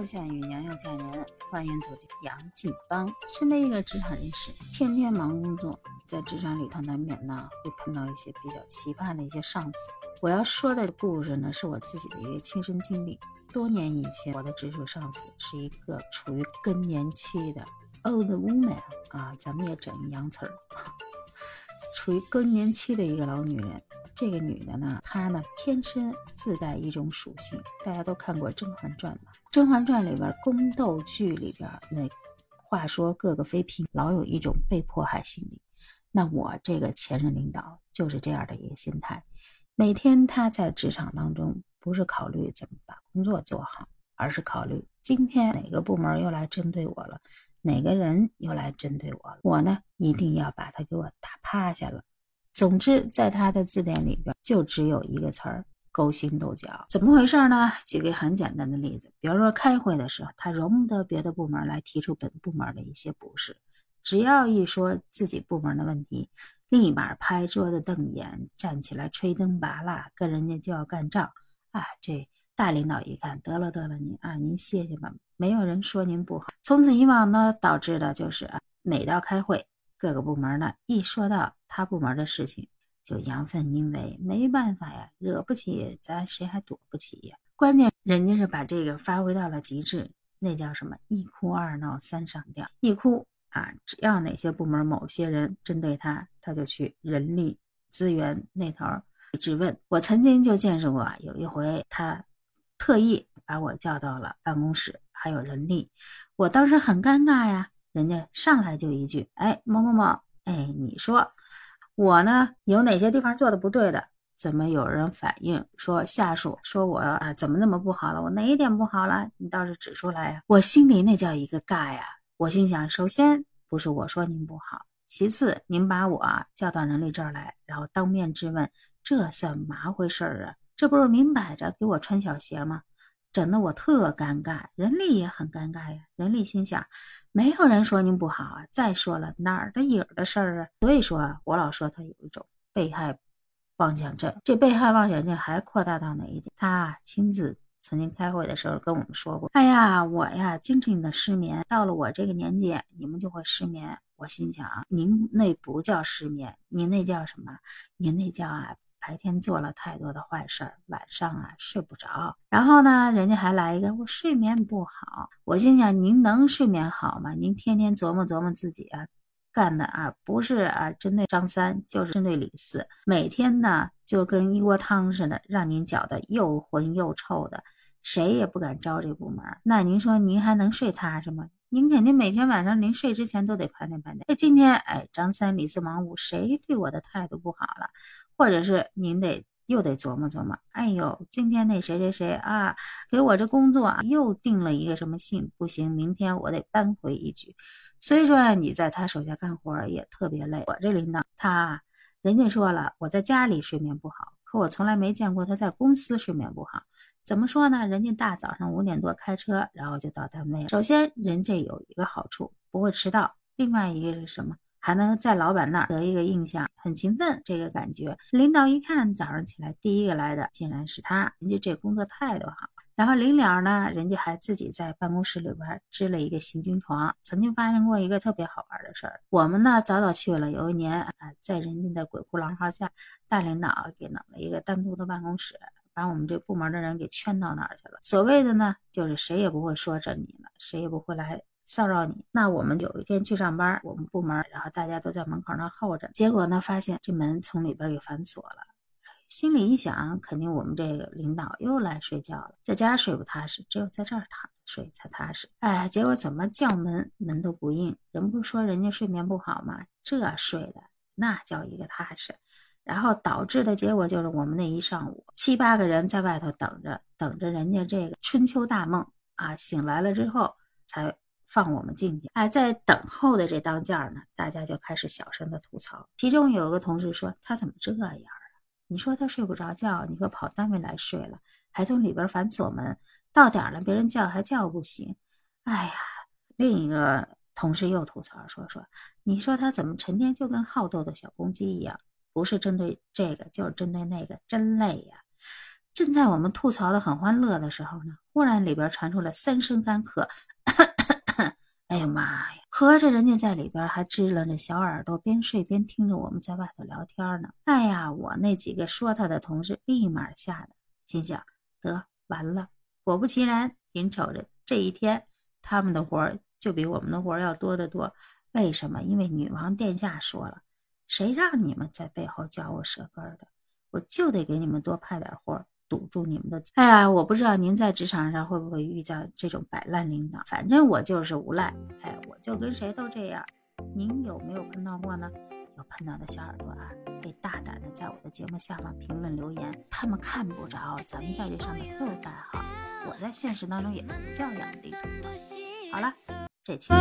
要下雨，娘要嫁人，欢迎走进杨继邦。身为一个职场人士，天天忙工作，在职场里头难免呢会碰到一些比较奇葩的一些上司。我要说的故事呢，是我自己的一个亲身经历。多年以前，我的直属上司是一个处于更年期的 old woman 啊，咱们也整一洋词儿，处于更年期的一个老女人。这个女的呢，她呢天生自带一种属性，大家都看过《甄嬛传》吧？《甄嬛传》里边宫斗剧里边那话说各个妃嫔老有一种被迫害心理，那我这个前任领导就是这样的一个心态，每天他在职场当中不是考虑怎么把工作做好，而是考虑今天哪个部门又来针对我了，哪个人又来针对我了，我呢一定要把他给我打趴下了。总之，在他的字典里边就只有一个词儿：勾心斗角。怎么回事呢？举个很简单的例子，比如说开会的时候，他容不得别的部门来提出本部门的一些不是，只要一说自己部门的问题，立马拍桌子瞪眼，站起来吹灯拔蜡，跟人家就要干仗。啊，这大领导一看，得了得了，您啊，您歇歇吧，没有人说您不好。从此以往呢，导致的就是啊，每到开会。各个部门呢，一说到他部门的事情，就阳奉阴违，没办法呀，惹不起咱谁还躲不起呀？关键人家是把这个发挥到了极致，那叫什么？一哭二闹三上吊。一哭啊，只要哪些部门某些人针对他，他就去人力资源那头质问。我曾经就见识过，有一回他特意把我叫到了办公室，还有人力，我当时很尴尬呀。人家上来就一句：“哎，某某某，哎，你说我呢有哪些地方做的不对的？怎么有人反映说下属说我啊怎么那么不好了？我哪一点不好了？你倒是指出来呀！我心里那叫一个尬呀！我心想，首先不是我说您不好，其次您把我叫到人力这儿来，然后当面质问，这算嘛回事儿啊？这不是明摆着给我穿小鞋吗？”整得我特尴尬，人力也很尴尬呀。人力心想，没有人说您不好啊。再说了，哪儿的影儿的事儿啊？所以说，我老说他有一种被害妄想症。这被害妄想症还扩大到哪一点？他亲自曾经开会的时候跟我们说过：“哎呀，我呀，经常的失眠。到了我这个年纪，你们就会失眠。”我心想，您那不叫失眠，您那叫什么？您那叫啊。白天做了太多的坏事儿，晚上啊睡不着。然后呢，人家还来一个我睡眠不好。我心想，您能睡眠好吗？您天天琢磨琢磨自己啊，干的啊不是啊针对张三，就是针对李四，每天呢就跟一锅汤似的，让您搅得又浑又臭的，谁也不敢招这部门。那您说您还能睡踏实吗？您肯定每天晚上临睡之前都得盘点盘点。哎，今天哎张三李四王五谁对我的态度不好了？或者是您得又得琢磨琢磨，哎呦，今天那谁谁谁啊，给我这工作又定了一个什么信，不行，明天我得扳回一局。所以说啊你在他手下干活也特别累。我这领导他，人家说了，我在家里睡眠不好，可我从来没见过他在公司睡眠不好。怎么说呢？人家大早上五点多开车，然后就到单位。首先，人这有一个好处，不会迟到。另外一个是什么？还能在老板那儿得一个印象，很勤奋，这个感觉。领导一看早上起来第一个来的竟然是他，人家这工作态度好。然后临了呢，人家还自己在办公室里边支了一个行军床。曾经发生过一个特别好玩的事儿，我们呢早早去了。有一年啊，在人家的鬼哭狼嚎下，大领导给弄了一个单独的办公室，把我们这部门的人给圈到哪儿去了。所谓的呢，就是谁也不会说着你了，谁也不会来。骚扰你，那我们有一天去上班，我们部门，然后大家都在门口那候着，结果呢，发现这门从里边给反锁了。心里一想，肯定我们这个领导又来睡觉了，在家睡不踏实，只有在这儿躺着睡才踏实。哎，结果怎么叫门门都不应，人不说人家睡眠不好吗？这睡的那叫一个踏实，然后导致的结果就是我们那一上午七八个人在外头等着，等着人家这个春秋大梦啊醒来了之后才。放我们进去，哎，在等候的这当间呢，大家就开始小声的吐槽。其中有一个同事说：“他怎么这样啊？你说他睡不着觉，你说跑单位来睡了，还从里边反锁门，到点了别人叫还叫不醒。”哎呀，另一个同事又吐槽说：“说你说他怎么成天就跟好斗的小公鸡一样，不是针对这个就是针对那个，真累呀。”正在我们吐槽的很欢乐的时候呢，忽然里边传出了三声干咳。哎呀妈呀！合着人家在里边还支棱着小耳朵，边睡边听着我们在外头聊天呢。哎呀，我那几个说他的同事立马吓得心想：得完了。果不其然，您瞅着这一天，他们的活儿就比我们的活儿要多得多。为什么？因为女王殿下说了，谁让你们在背后嚼我舌根的，我就得给你们多派点活儿。堵住你们的！哎呀，我不知道您在职场上会不会遇到这种摆烂领导，反正我就是无赖。哎，我就跟谁都这样。您有没有碰到过呢？有碰到的小耳朵啊，可以大胆的在我的节目下方评论留言。他们看不着，咱们在这上面都是代号。我在现实当中也不叫杨地图。好了，这期。